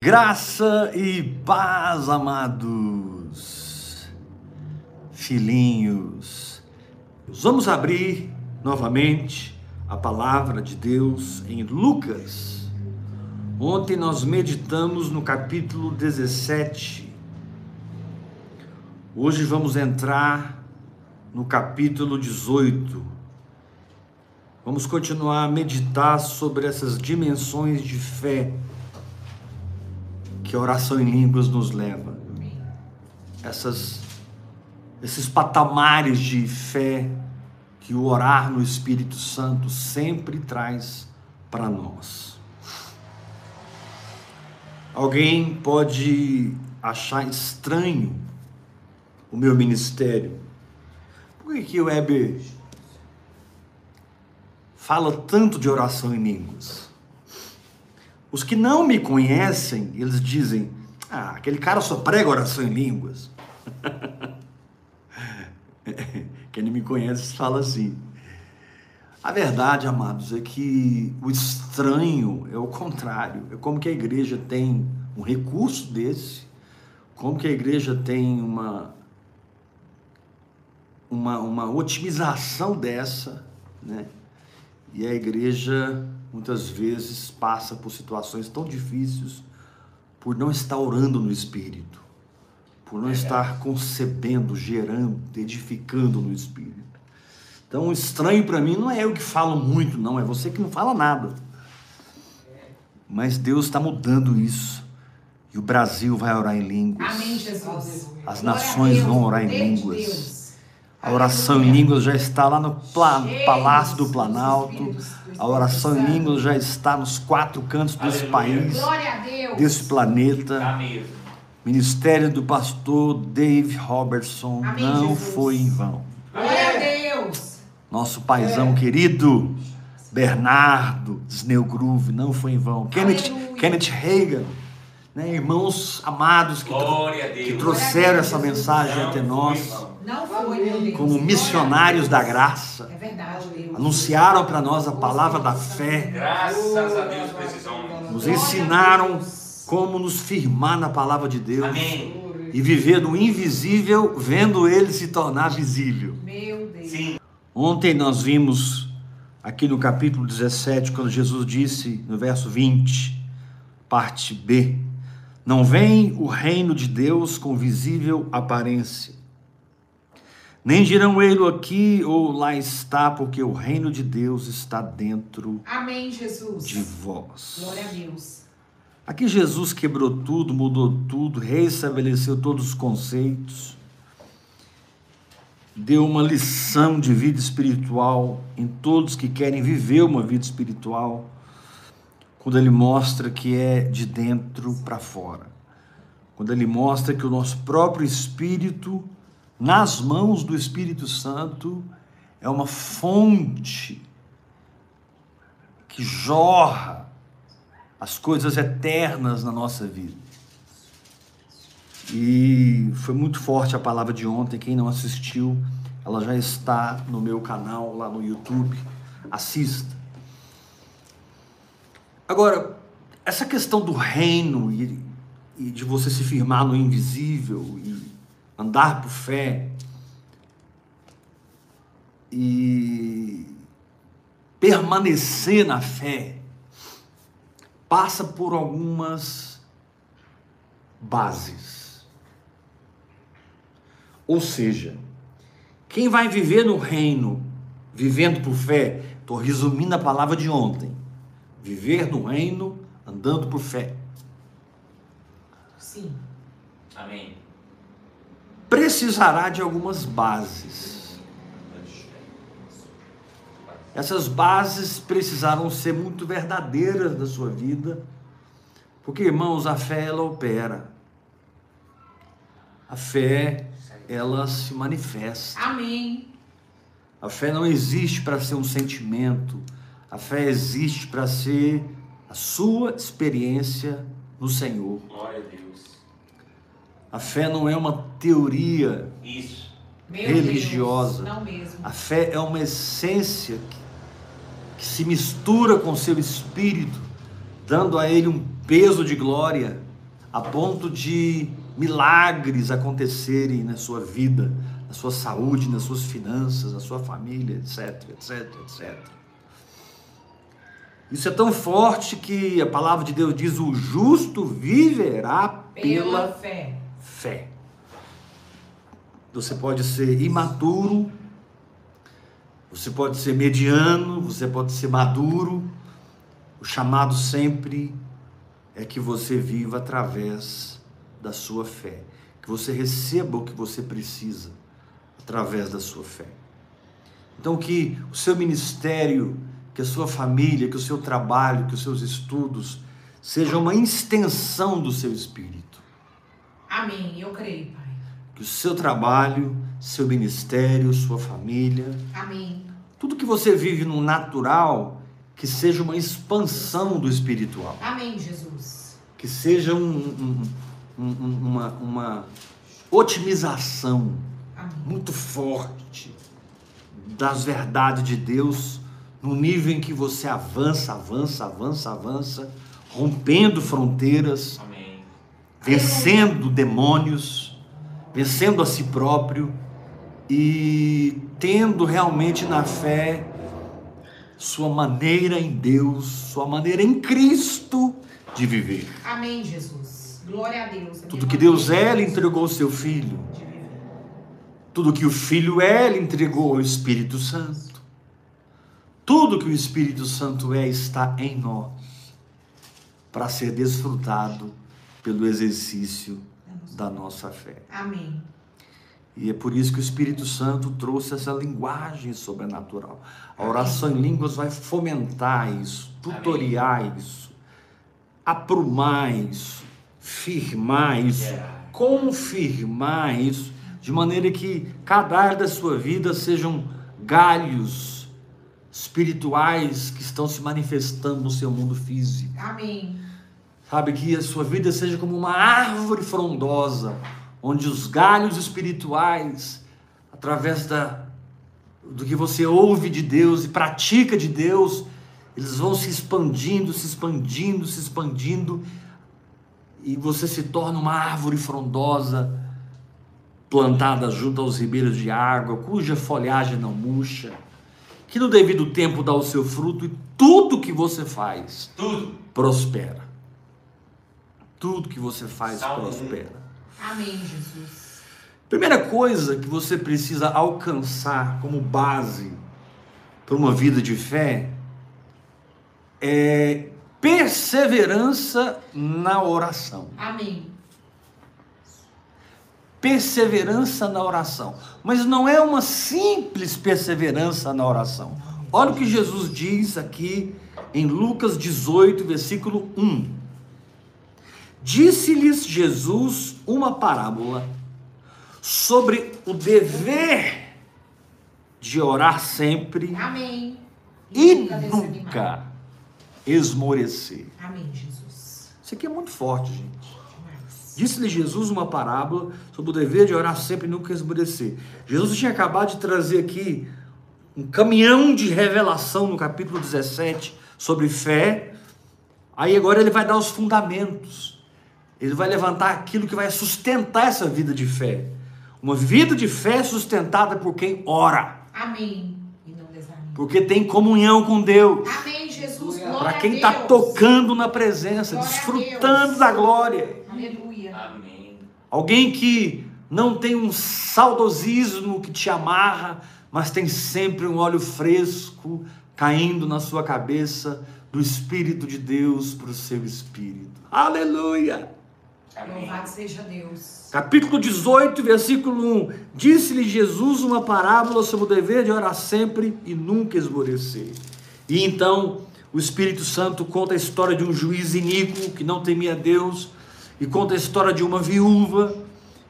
Graça e paz, amados filhinhos. Vamos abrir novamente a palavra de Deus em Lucas. Ontem nós meditamos no capítulo 17. Hoje vamos entrar no capítulo 18. Vamos continuar a meditar sobre essas dimensões de fé que a oração em línguas nos leva. Essas, esses patamares de fé que o orar no Espírito Santo sempre traz para nós. Alguém pode achar estranho o meu ministério. Por que, que o Weber fala tanto de oração em línguas? Os que não me conhecem, eles dizem: Ah, aquele cara só prega oração em línguas. Quem não me conhece fala assim. A verdade, amados, é que o estranho é o contrário. É como que a igreja tem um recurso desse, como que a igreja tem uma, uma, uma otimização dessa, né? E a igreja muitas vezes passa por situações tão difíceis por não estar orando no Espírito, por não estar concebendo, gerando, edificando no Espírito. Então, estranho para mim não é eu que falo muito, não, é você que não fala nada. Mas Deus está mudando isso. E o Brasil vai orar em línguas. Amém, Jesus. As nações vão orar em línguas. A oração em línguas já está lá no Palácio do Planalto. A oração em línguas já está nos quatro cantos desse país, desse planeta. Ministério do pastor Dave Robertson não foi em vão. Glória a Deus. Nosso paizão querido, Bernardo Snellgroove, não foi em vão. Kenneth, Kenneth Reagan né, irmãos amados que, que trouxeram essa mensagem até nós. Como missionários da graça. É verdade, Anunciaram para nós a palavra da fé. Graças a Deus precisamos. Nos ensinaram como nos firmar na palavra de Deus. Amém. E viver no invisível, vendo ele se tornar visível. Meu Deus. Sim. Ontem nós vimos aqui no capítulo 17, quando Jesus disse, no verso 20, parte B: Não vem o reino de Deus com visível aparência nem dirão ele aqui ou lá está, porque o reino de Deus está dentro Amém, Jesus. de vós. Glória a Deus. Aqui Jesus quebrou tudo, mudou tudo, reestabeleceu todos os conceitos, deu uma lição de vida espiritual em todos que querem viver uma vida espiritual, quando ele mostra que é de dentro para fora. Quando ele mostra que o nosso próprio espírito nas mãos do Espírito Santo é uma fonte que jorra as coisas eternas na nossa vida. E foi muito forte a palavra de ontem. Quem não assistiu, ela já está no meu canal lá no YouTube. Assista. Agora, essa questão do reino e, e de você se firmar no invisível e andar por fé e permanecer na fé passa por algumas bases. Ou seja, quem vai viver no reino vivendo por fé, estou resumindo a palavra de ontem, viver no reino andando por fé. Sim. Amém precisará de algumas bases. Essas bases precisaram ser muito verdadeiras na sua vida, porque irmãos, a fé ela opera. A fé ela se manifesta. Amém. A fé não existe para ser um sentimento. A fé existe para ser a sua experiência no Senhor. Glória a Deus. A fé não é uma teoria Isso. Religiosa. Deus, não mesmo. A fé é uma essência que, que se mistura com seu espírito, dando a ele um peso de glória a ponto de milagres acontecerem na sua vida, na sua saúde, nas suas finanças, na sua família, etc, etc, etc. Isso é tão forte que a palavra de Deus diz: o justo viverá pela, Pela fé. fé. Você pode ser imaturo, você pode ser mediano, você pode ser maduro. O chamado sempre é que você viva através da sua fé, que você receba o que você precisa através da sua fé. Então que o seu ministério, que a sua família, que o seu trabalho, que os seus estudos sejam uma extensão do seu espírito. Amém. Eu creio, Pai. Que o seu trabalho, seu ministério, sua família, Amém. tudo que você vive no natural, que seja uma expansão do espiritual. Amém, Jesus. Que seja um- um- um- um- uma, uma otimização Amém. muito forte das verdades de Deus no nível em que você avança, avança, avança, avança, rompendo fronteiras, Amém. vencendo demônios, vencendo a si próprio e tendo realmente na fé sua maneira em Deus, sua maneira em Cristo de viver. Amém, Jesus. Glória a Deus. Tudo que Deus é, Ele entregou o seu Filho. Tudo que o Filho é, Ele entregou ao Espírito Santo. Tudo que o Espírito Santo é, está em nós, para ser desfrutado pelo exercício da nossa fé. Amém. E é por isso que o Espírito Santo trouxe essa linguagem sobrenatural. A oração em línguas vai fomentar isso, tutoriar isso, aprumar isso, firmar isso, Yeah. confirmar isso, de maneira que cada área da sua vida sejam galhos espirituais que estão se manifestando no seu mundo físico. Amém. Sabe, que a sua vida seja como uma árvore frondosa, onde os galhos espirituais, através da, do que você ouve de Deus e pratica de Deus, eles vão se expandindo, se expandindo, se expandindo, e você se torna uma árvore frondosa, plantada junto aos ribeiros de água, cuja folhagem não murcha, que no devido tempo dá o seu fruto, e tudo que você faz Tudo. prospera. Tudo que você faz Salmo prospera. Amém, Jesus. Primeira coisa que você precisa alcançar como base para uma vida de fé é perseverança na oração. Amém. Perseverança na oração. Mas não é uma simples perseverança na oração. Olha o que Jesus diz aqui em Lucas 18, versículo 1. Disse-lhes Jesus uma parábola sobre o dever de orar sempre Amém. e nunca esmorecer. Amém, Jesus. Isso aqui é muito forte, gente. Disse-lhe Jesus uma parábola sobre o dever de orar sempre e nunca esmorecer. Jesus tinha acabado de trazer aqui um caminhão de revelação no capítulo 17 sobre fé. Aí agora ele vai dar os fundamentos. Ele vai levantar aquilo que vai sustentar essa vida de fé. Uma vida de fé sustentada por quem ora, Amém. Porque tem comunhão com Deus. Amém, Jesus. Glória Para quem está tocando na presença, Glória desfrutando da glória. Aleluia. Amém. Alguém que não tem um saudosismo que te amarra, mas tem sempre um óleo fresco caindo na sua cabeça do Espírito de Deus para o seu espírito. Aleluia! Louvado seja Deus. Capítulo 18, versículo 1. Disse-lhe Jesus uma parábola sobre o dever de orar sempre e nunca esmorecer. E então o Espírito Santo conta a história de um juiz iníquo que não temia Deus e conta a história de uma viúva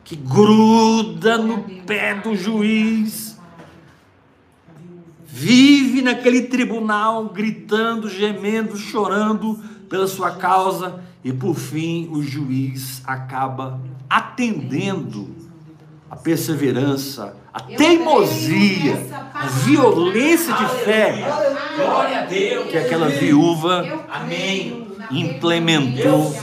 que gruda no pé do juiz, vive naquele tribunal gritando, gemendo, chorando pela sua causa e por fim o juiz acaba atendendo a perseverança, a teimosia, a violência de fé Aleluia. Glória a Deus. que aquela viúva Amém. Implementou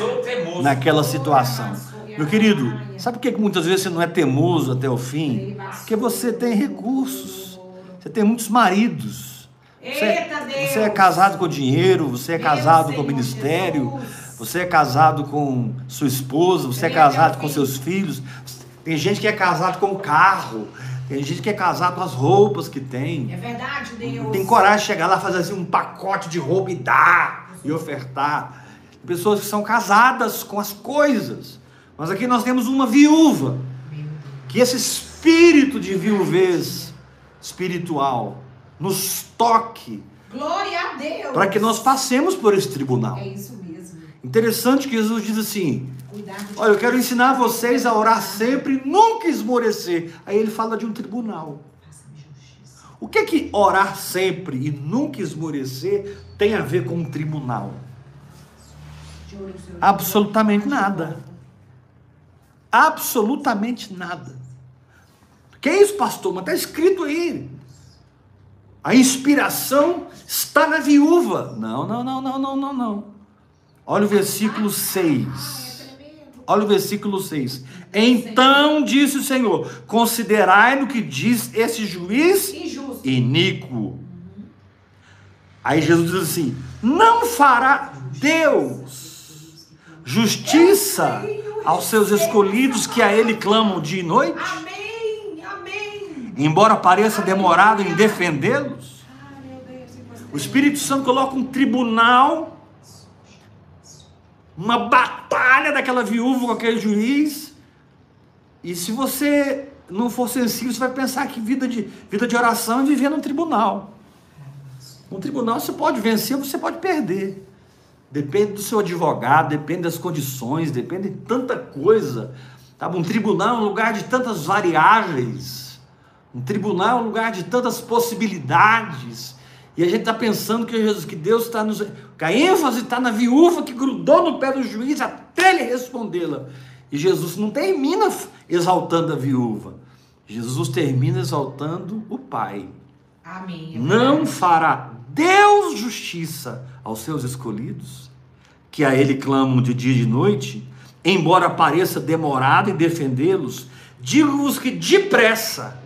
naquela situação. Meu querido, sabe por que muitas vezes você não é teimoso até o fim? Porque você tem recursos, você tem muitos maridos. Você, Deus. você é casado com dinheiro, você é casado com Senhor ministério, você é casado com sua esposa, você é casado com seus filhos. Tem gente que é casado com o carro, tem gente que é casado com as roupas que tem. É verdade, Deus. Tem coragem de chegar lá fazer assim um pacote de roupa e dar e ofertar. Pessoas que são casadas com as coisas. Mas aqui nós temos uma viúva. Que esse espírito de viuvez espiritual nos toque Glória a Deus. para que nós passemos por esse tribunal. É isso mesmo. Interessante que Jesus diz assim: Olha, eu quero ensinar vocês a orar sempre, nunca esmorecer. Aí ele fala de um tribunal. O que que orar sempre e nunca esmorecer tem a ver com um tribunal? Absolutamente nada. Absolutamente nada. Que é isso, pastor? Mas está escrito aí. A inspiração está na viúva. Não, não, não, não, não, não, não. Olha o versículo 6. É tremendo. Olha o versículo 6. Então disse o Senhor: Considerai no que diz esse juiz iníquo. Aí Jesus diz assim: Não fará Deus justiça aos seus escolhidos que a Ele clamam dia e noite? Amém. Amém. Embora pareça demorado em defendê-los? O Espírito Santo coloca um tribunal, uma batalha daquela viúva com aquele juiz. E se você não for sensível, você vai pensar que vida de, vida de oração é viver num tribunal. Um tribunal você pode vencer, você pode perder. Depende do seu advogado, depende das condições, depende de tanta coisa. Tá? Um tribunal é um lugar de tantas variáveis. Um tribunal é um lugar de tantas possibilidades. E a gente está pensando que Jesus, que Deus está nos. Que a ênfase está na viúva que grudou no pé do juiz até ele respondê-la. E Jesus não termina exaltando a viúva. Jesus termina exaltando o pai. Amém. Não fará Deus justiça aos seus escolhidos, que a Ele clamam de dia e de noite, embora pareça demorado em defendê-los, digo-vos que depressa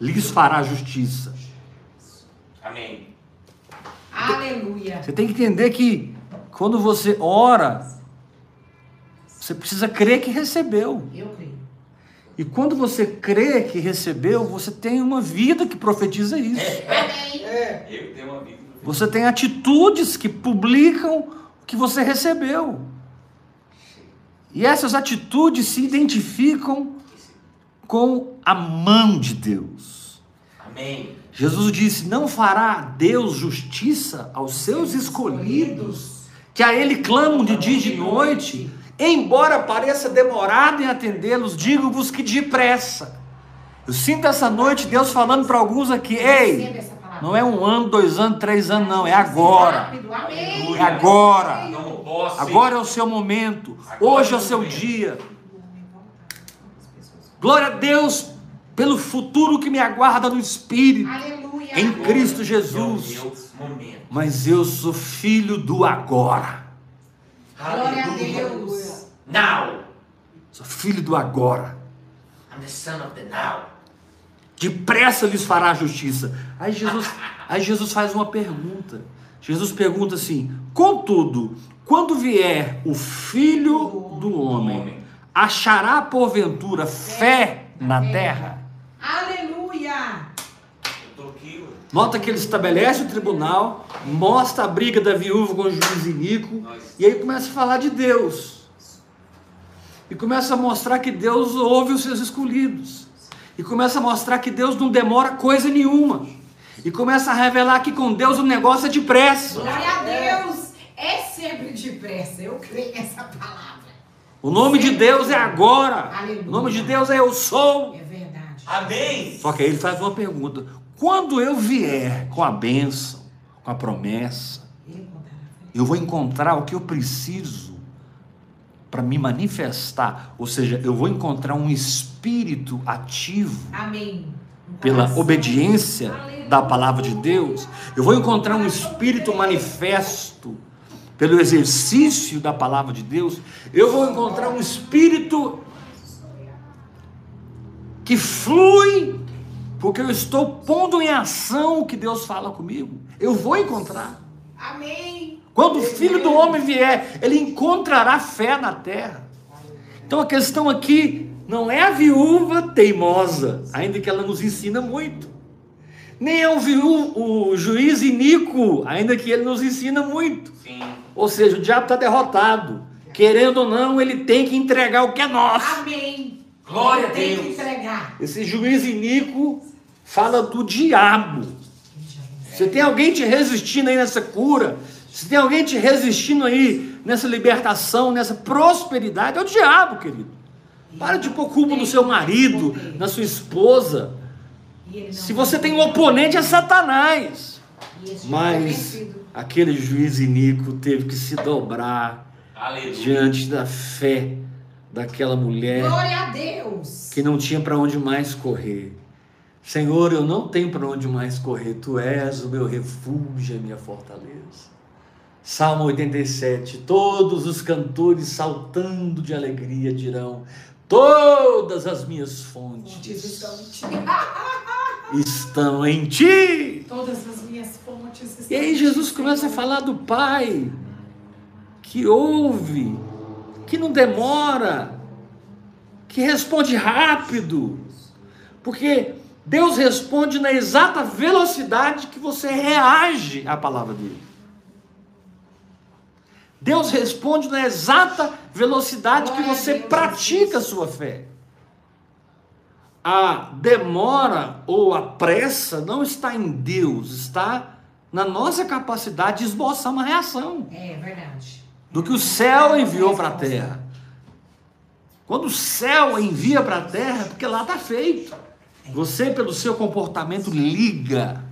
lhes fará justiça. Amém. Aleluia. Você tem que entender que quando você ora, você precisa crer que recebeu. Eu creio. E quando você crê que recebeu, você tem uma vida que profetiza isso. Amém. Eu tenho uma vida. Você tem atitudes que publicam o que você recebeu. E essas atitudes se identificam com a mão de Deus. Amém. Jesus disse: Não fará Deus justiça aos seus escolhidos, que a Ele clamam de dia e de noite, embora pareça demorado em atendê-los, digo-vos que depressa. Eu sinto essa noite Deus falando para alguns aqui: Ei, não é um ano, dois anos, três anos, não, é agora. É agora. Agora é o seu momento. Hoje é o seu dia. Glória a Deus pelo futuro que me aguarda no Espírito, em Cristo É Jesus. Mas eu sou filho do agora. Glória a. Deus. Now. Sou filho do agora. I'm the son of the now. Depressa lhes fará a justiça. Aí Jesus, aí Jesus faz uma pergunta. Jesus pergunta assim: Contudo, quando vier o filho do homem, achará porventura fé na terra? Aleluia. Nota que ele estabelece o tribunal, mostra a briga da viúva com o juiz Inico, e aí começa a falar de Deus. E começa a mostrar que Deus ouve os seus escolhidos. E começa a mostrar que Deus não demora coisa nenhuma. E começa a revelar que com Deus o negócio é depressa. Glória a Deus. É sempre depressa. Eu creio nessa palavra. O nome de Deus é agora. Aleluia. O nome de Deus é eu sou. É verdade. Amém. Só que aí ele faz uma pergunta: quando eu vier com a bênção, com a promessa, eu vou encontrar o que eu preciso para me manifestar, ou seja, eu vou encontrar um espírito ativo Amém. Pela coração. obediência Aleluia. da palavra de Deus, eu vou encontrar um espírito manifesto pelo exercício da palavra de Deus, eu vou encontrar um espírito que flui, porque eu estou pondo em ação o que Deus fala comigo. Eu vou encontrar. Amém. Quando o filho do homem vier, ele encontrará fé na terra. Então a questão aqui não é a viúva teimosa, ainda que ela nos ensina muito. Nem é o, viú, o juiz iníquo, ainda que ele nos ensina muito. Sim. Ou seja, o diabo está derrotado. Querendo ou não, ele tem que entregar o que é nosso. Amém. Glória a Tem Deus. que entregar. Esse juiz iníquo fala do diabo. Se tem alguém te resistindo aí nessa cura, se tem alguém te resistindo aí nessa libertação, nessa prosperidade, é o diabo, querido. Para de pôr culpa no seu marido, na sua esposa. Se você tem um oponente, é Satanás. Mas aquele juiz iníquo teve que se dobrar Aleluia. diante da fé daquela mulher Glória a Deus. que não tinha para onde mais correr. Senhor, eu não tenho para onde mais correr, tu és o meu refúgio, a minha fortaleza. Salmo 87: Todos os cantores saltando de alegria dirão: Todas as minhas Fontes estão em ti. estão em ti. Todas as minhas fontes estão E aí Jesus ti, começa a falar do Pai, que ouve, que não demora, que responde rápido, porque Deus responde na exata velocidade que você reage à palavra dele. Deus responde na exata velocidade que você pratica a sua fé. A demora ou a pressa não está em Deus, está na nossa capacidade de esboçar uma reação É verdade. do que o céu enviou para a terra. Quando o céu envia para a terra, é porque lá está feito. Você, pelo seu comportamento, liga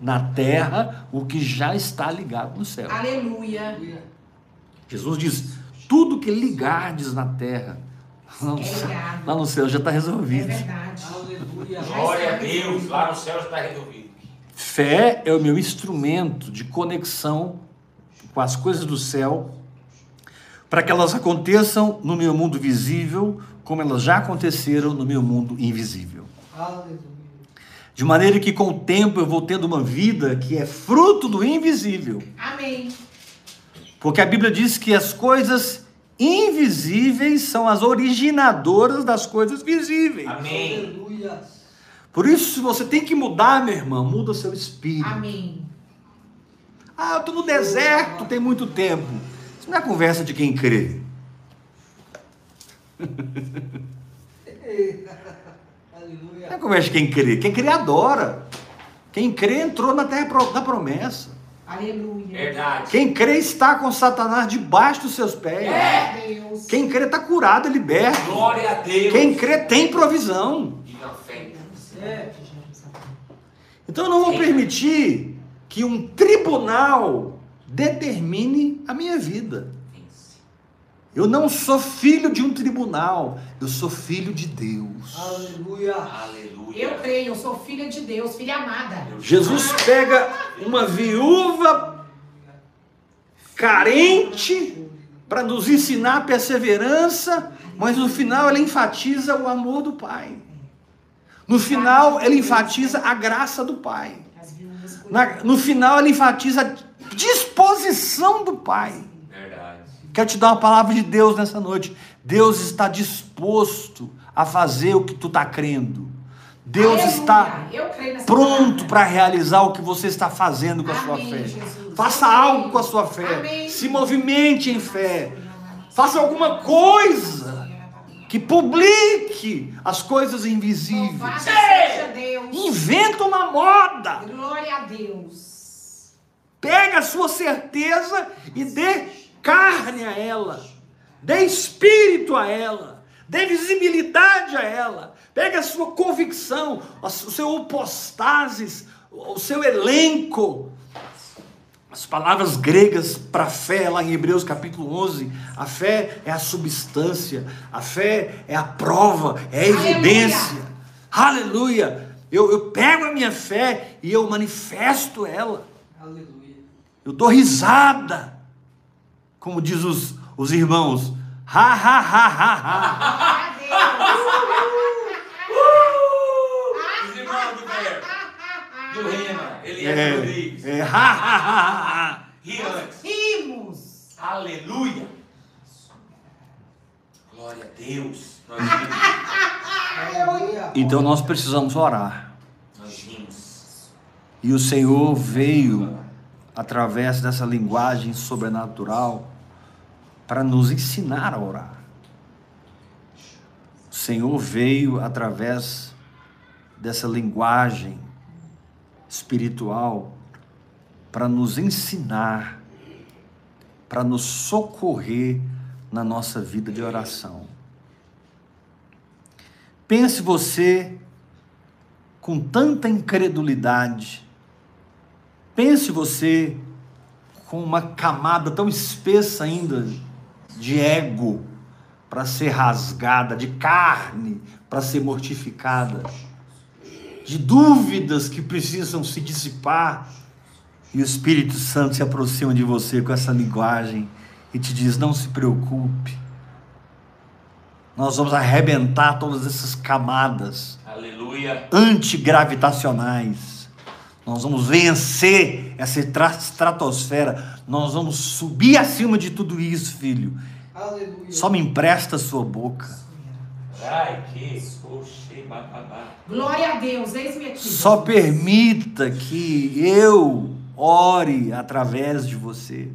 na terra o que já está ligado no céu. Aleluia. Jesus diz: tudo que ligardes na terra, lá no É céu, lá no céu já está É resolvido. verdade. Aleluia. Glória a Deus. Lá no céu está resolvido. Fé é o meu instrumento de conexão com as coisas do céu, para que elas aconteçam no meu mundo visível, como elas já aconteceram no meu mundo invisível. Aleluia. De maneira que com o tempo eu vou tendo uma vida que é fruto do invisível. Amém. Porque a Bíblia diz que as coisas invisíveis são as originadoras das coisas visíveis. Amém. Aleluia. Por isso, se você tem que mudar, meu irmão, muda o seu espírito. Amém. Ah, eu estou no deserto tem muito tempo. Isso não é conversa de quem crê. Não é conversa de quem crê. Quem crê adora. Quem crê entrou na terra da promessa. Aleluia. Verdade. Quem crê está com Satanás debaixo dos seus pés. É Deus. Quem crê está curado e liberto. Glória a Deus. Quem crê tem provisão. Viva a fé. É. Então eu não vou permitir que um tribunal determine a minha vida. Eu não sou filho de um tribunal, eu sou filho de Deus. Aleluia. Aleluia. Eu creio, eu sou filha de Deus, filha amada. Jesus pega uma viúva carente para nos ensinar a perseverança, mas no final ele enfatiza o amor do Pai. No final ele enfatiza a graça do Pai. Na- no final ele enfatiza a disposição do Pai. Quero te dar uma palavra de Deus nessa noite. Deus está disposto a fazer o que tu está crendo. Deus Aleluia. está pronto para realizar o que você está fazendo com a sua Amém, fé. Jesus. Faça Amém. algo com a sua fé. Amém. Se movimente em fé. Faça alguma coisa que publique as coisas invisíveis. Inventa uma moda. Glória a Deus. Pega a sua certeza e dê carne a ela. Dê espírito a ela. Dê visibilidade a ela. Pega a sua convicção, o seu opostases, o seu elenco. As palavras gregas para fé, lá em Hebreus capítulo 11, a fé é a substância, a fé é a prova, é a Aleluia. evidência. Aleluia! Eu, eu pego a minha fé e eu manifesto ela. Aleluia. Eu dou risada Como diz os, os irmãos, ha ha ha ha ha. Os irmãos do verbo. Do Rema. Elias É, Rodrigues. é, ha ha ha ha ha. Ri antes. Rimos. Aleluia. Glória a Deus. Nós rimos. Aleluia. Então nós precisamos orar. Nós rimos. E o Senhor veio através dessa linguagem sobrenatural para nos ensinar a orar. O Senhor veio através dessa linguagem espiritual para nos ensinar, para nos socorrer na nossa vida de oração. Pense você com tanta incredulidade, pense você com uma camada tão espessa ainda de ego para ser rasgada, de carne para ser mortificada, de dúvidas que precisam se dissipar, e o Espírito Santo se aproxima de você com essa linguagem e te diz: não se preocupe, nós vamos arrebentar todas essas camadas Aleluia. antigravitacionais. Nós vamos vencer essa estra- estratosfera. Nós vamos subir acima de tudo isso, filho. Aleluia. Só me empresta a sua boca. Glória a Deus, eis-me aqui. Só permita que eu ore através de você.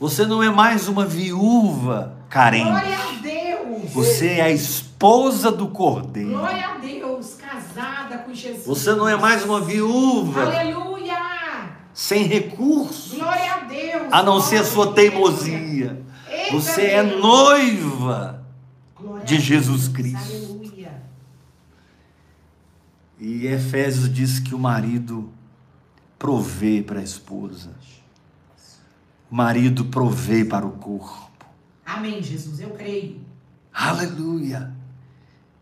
Você não é mais uma viúva carente. Glória a Deus. Você é a esposa do cordeiro. Glória a Deus, casada com Jesus. Você não é mais uma viúva Aleluia. sem recurso. Glória a Deus. a não ser a sua teimosia. Eita Você é noiva Glória de. Jesus Cristo. Aleluia. E Efésios diz que o marido provê para a esposa. O marido provê para o corpo. Amém, Jesus, eu creio. Aleluia.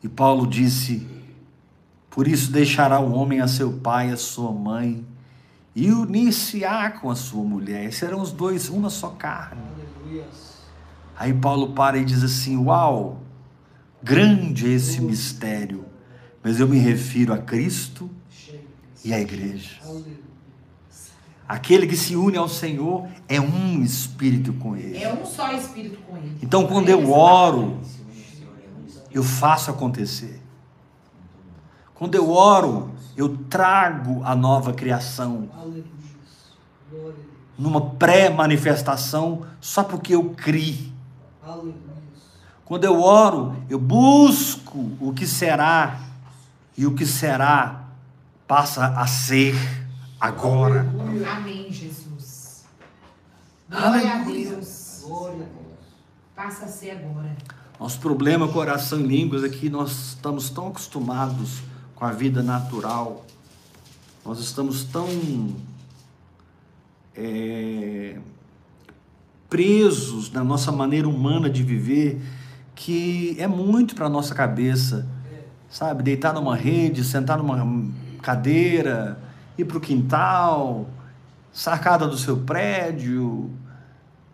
E Paulo disse: Por isso deixará o homem a seu pai a sua mãe, e unir-se-á com a sua mulher, e serão os dois uma só carne. Aí Paulo para e diz assim: Uau, grande é esse mistério, mas eu me refiro a Cristo e à igreja. Aquele que se une ao Senhor é um espírito com ele. É um só espírito com ele. Então, quando eu oro, eu faço acontecer. Quando eu oro, eu trago a nova criação numa pré-manifestação só porque eu criei. Aleluia. Quando eu oro, eu busco o que será, e o que será passa a ser agora. Aleluia. Amém, Jesus. Glória a. Deus. Glória a Deus. Passa a ser agora. Nosso problema com oração em línguas é que nós estamos tão acostumados com a vida natural, nós estamos tão é, presos na nossa maneira humana de viver que é muito para nossa cabeça, sabe? Deitar numa rede, sentar numa cadeira, ir para o quintal, sacada do seu prédio,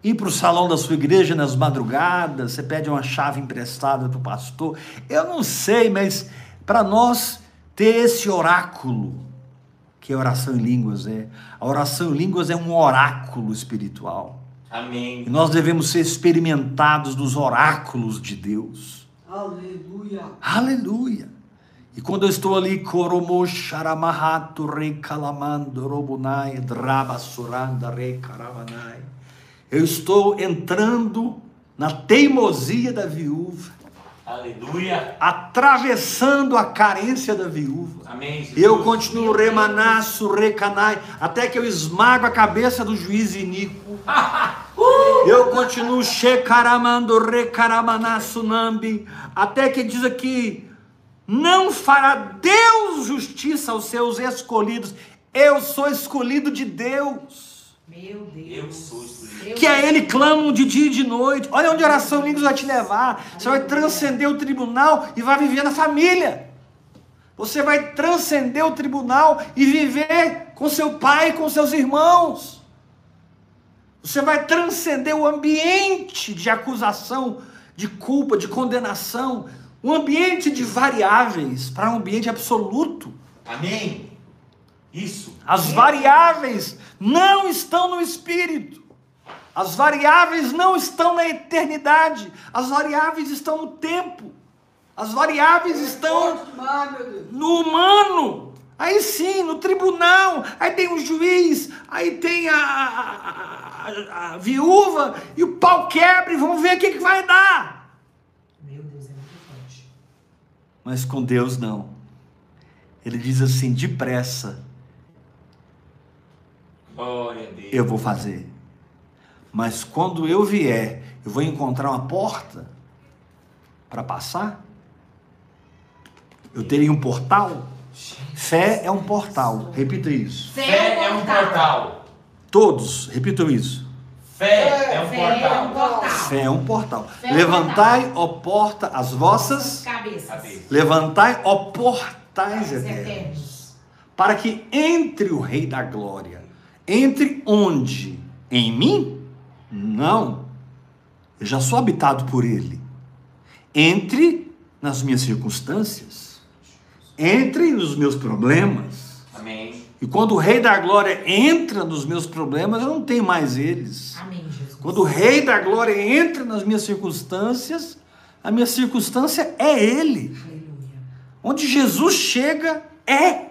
ir para o salão da sua igreja nas madrugadas, você pede uma chave emprestada para o pastor. Eu não sei, mas para nós ter esse oráculo, que a oração em línguas é, a oração em línguas é um oráculo espiritual. E Amém. nós devemos ser experimentados dos oráculos de Deus. Aleluia. Aleluia. E quando eu estou ali, Koromo Sharamahatu Rei Kalamando Robunai Drabasuranda Rei Karamanai, eu estou entrando na teimosia da viúva, Aleluia. atravessando a carência da viúva. Amém. Eu continuo remanaço, recanai, até que eu esmago a cabeça do juiz iníquo. Eu continuo shekaramando, recaramanaço nambi, até que diz aqui, não fará Deus justiça aos seus escolhidos. Eu sou escolhido de Deus. Meu Deus. Eu sou Que a Ele clamam de dia e de noite. Olha onde a oração línguas vai te levar. Você vai transcender o tribunal e vai viver na família. Você vai transcender o tribunal e viver com seu pai e com seus irmãos. Você vai transcender o ambiente de acusação, de culpa, de condenação, um ambiente de variáveis para um ambiente absoluto. Amém. Isso. As variáveis não estão no espírito. As variáveis não estão na eternidade. As variáveis estão no tempo. As variáveis estão no humano. Aí sim, no tribunal. Aí tem o juiz. Aí tem a, a- a- a viúva. E o pau quebra. E vamos ver o que, que vai dar. Meu Deus, é muito forte. Mas com Deus não. Ele diz assim: depressa. Eu vou fazer. Mas quando eu vier, eu vou encontrar uma porta para passar? Eu teria um portal? Fé é um portal. Repita isso. Fé é um portal. Todos, repitam isso. Fé é um é portal. Fé é um portal. É Levantai, ó porta, as vossas. Cabeças. Cabeça. Levantai, ó portais eternos. Para que entre o Rei da Glória. Entre onde? Em mim? Não. Eu já sou habitado por Ele. Entre nas minhas circunstâncias. Entre nos meus problemas. Amém. E quando o Rei da Glória entra nos meus problemas, eu não tenho mais eles. Amém, Jesus. Quando o Rei da Glória entra nas minhas circunstâncias, a minha circunstância é Ele. Aleluia. Onde Jesus chega, é.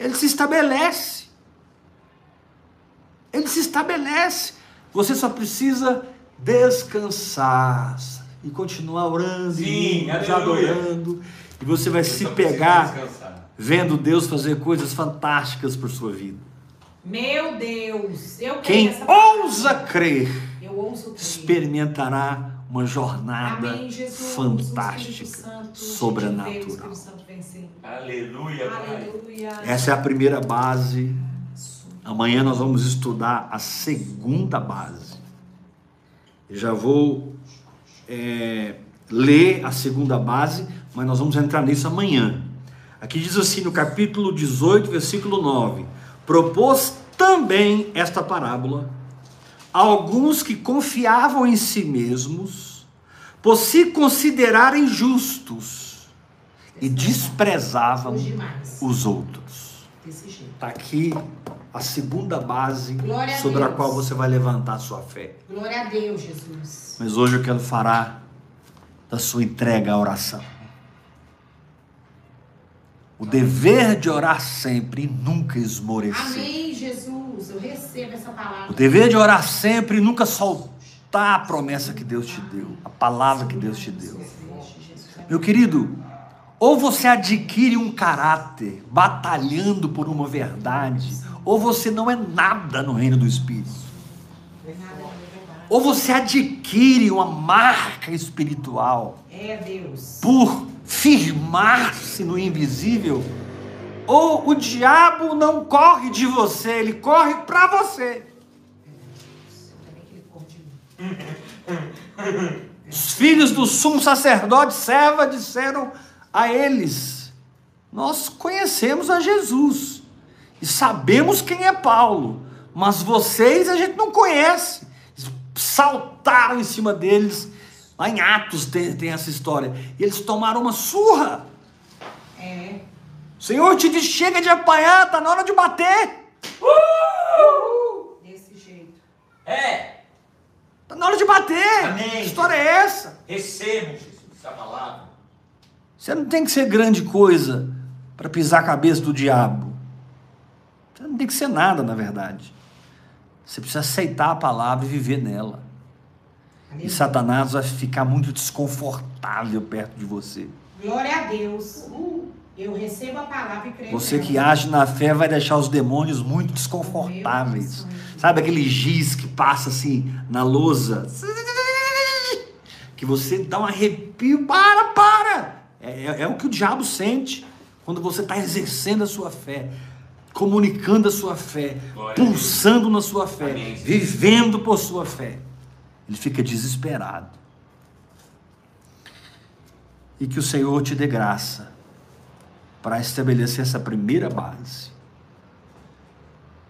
Ele se estabelece. Ele se estabelece. Você só precisa descansar e continuar orando Sim, e aleluia. adorando. E você vai Eu se pegar vendo Deus fazer coisas fantásticas por sua vida. Meu Deus. Eu creio Quem palavra. ousa crer Eu ouso crer. experimentará uma jornada Amém, Jesus. Fantástica, Santo, sobrenatural. Sim. Aleluia. Aleluia. Essa é a primeira base. Amanhã nós vamos estudar a segunda base. Eu já vou é, ler a segunda base, mas nós vamos entrar nisso amanhã. Aqui diz assim no capítulo 18, versículo 9: Propôs também esta parábola a alguns que confiavam em si mesmos, por se considerarem justos, e desprezavam os outros. Está aqui a segunda base a sobre a qual você vai levantar a sua fé. Glória a Deus, Jesus. Mas hoje eu quero falar da sua entrega à oração. O dever de orar sempre e nunca esmorecer. Amém, Jesus. Eu recebo essa O palavra. dever de orar sempre e nunca soltar a promessa que Deus te deu, a palavra que Deus te deu. Meu querido, ou você adquire um caráter batalhando por uma verdade, ou você não é nada no reino do Espírito. Ou você adquire uma marca espiritual É por firmar-se no invisível, ou o diabo não corre de você, ele corre para você. Os filhos do sumo sacerdote serva disseram a eles: Nós conhecemos a Jesus e sabemos quem é Paulo, mas vocês a gente não conhece. Saltaram em cima deles. Lá em Atos tem, tem essa história. E eles tomaram uma surra. É. O Senhor te diz: chega de apanhar, está na hora de bater. Desse jeito. É. Está na hora de bater. Amém. Que história é essa? Recebo. Você não tem que ser grande coisa para pisar a cabeça do diabo. Você não tem que ser nada, na verdade. Você precisa aceitar a palavra e viver nela. E. Satanás vai ficar muito desconfortável perto de você. Glória a Deus. Eu recebo a palavra e creio. Você que age na fé vai deixar os demônios muito desconfortáveis. Sabe aquele giz que passa assim na lousa? Que você dá um arrepio. Para, para! É, é- é o que o diabo sente quando você está exercendo a sua fé, comunicando a sua fé, Glória pulsando na sua fé, Amém. vivendo por sua fé. Ele fica desesperado. E que o Senhor te dê graça para estabelecer essa primeira base.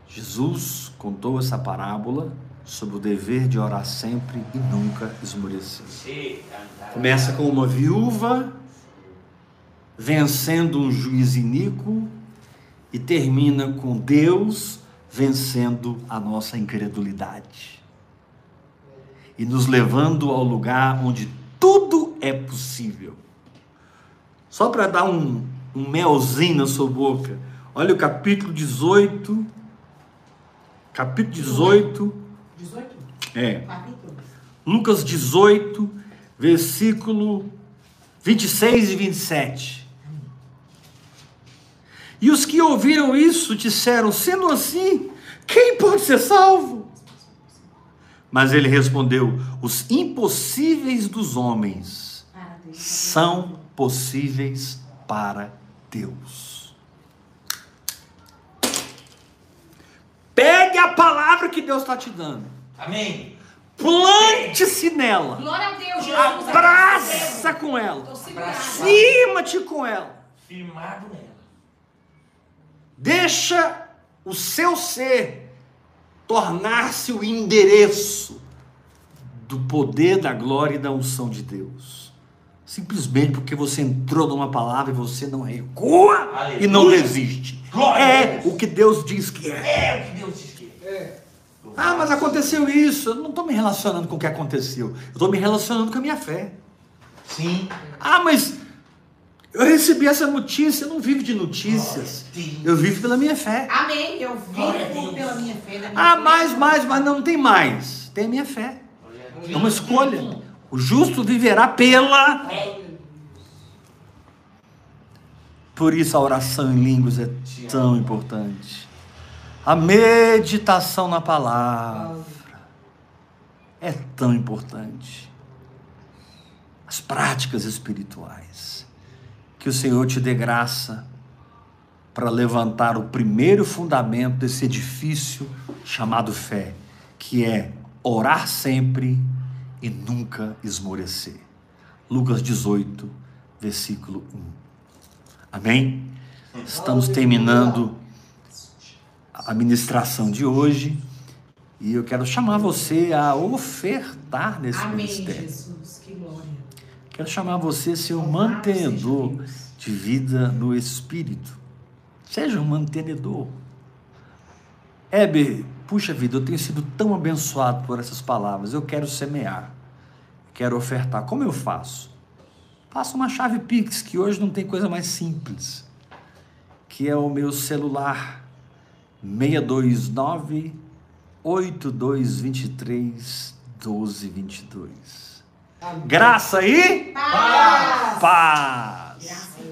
Jesus contou essa parábola sobre o dever de orar sempre e nunca esmorecer. Começa com uma viúva vencendo um juiz iníquo e termina com Deus vencendo a nossa incredulidade e nos levando ao lugar onde tudo é possível. Só para dar um, um melzinho na sua boca, olha o capítulo 18, capítulo 18, 18? é, Capítulo? Lucas 18, versículo 26 e 27. E os que ouviram isso disseram: sendo assim, quem pode ser salvo? Mas ele respondeu: os impossíveis dos homens são possíveis para Deus. Pegue a palavra que Deus está te dando, Amém. plante-se nela, Glória a Deus, Jesus. abraça com ela. Firma-te com ela. Firmado nela. Deixa o seu ser tornar-se o endereço do poder, da glória e da unção de Deus. Simplesmente porque você entrou numa palavra e você não recua e não Aleluia. desiste. Glória É o que Deus diz que é. É o que Deus diz que é. É. Ah, mas aconteceu isso. Eu não estou me relacionando com o que aconteceu. Eu estou me relacionando com a minha fé. Sim. Ah, mas eu recebi essa notícia. Eu não vivo de notícias. Eu vivo pela minha fé. Amém. Eu vivo pela minha fé. Da minha Ah, fé. mais, mais, mas não tem mais. Tem a minha fé. É uma escolha. O justo viverá pela. Por isso a oração em línguas é tão importante. A meditação na palavra é tão importante. As práticas espirituais. Que o Senhor te dê graça para levantar o primeiro fundamento desse edifício chamado fé, que é orar sempre e nunca esmorecer. Lucas 18, versículo 1. Amém? Estamos terminando a ministração de hoje e eu quero chamar você a ofertar nesse Amém, ministério. Jesus. Quero chamar você Louvado mantenedor de vida no Espírito. Seja um mantenedor. Heber, puxa vida, eu tenho sido tão abençoado por essas palavras. Eu quero semear. Quero ofertar. Como eu faço? Faço uma chave Pix, que hoje não tem coisa mais simples. Que é o meu celular 629 8223 1222. Graça e paz. paz.